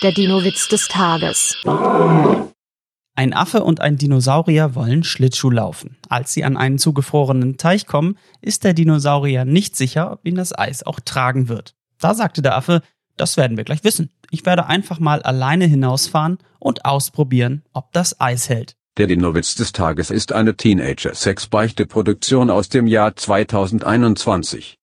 Der Dino-Witz des Tages. Ein Affe und ein Dinosaurier wollen Schlittschuh laufen. Als sie an einen zugefrorenen Teich kommen, ist der Dinosaurier nicht sicher, ob ihn das Eis auch tragen wird. Da sagte der Affe, das werden wir gleich wissen. Ich werde einfach mal alleine hinausfahren und ausprobieren, ob das Eis hält. Der Dinowitz des Tages ist eine Teenager-Sex-Beichte-Produktion aus dem Jahr 2021.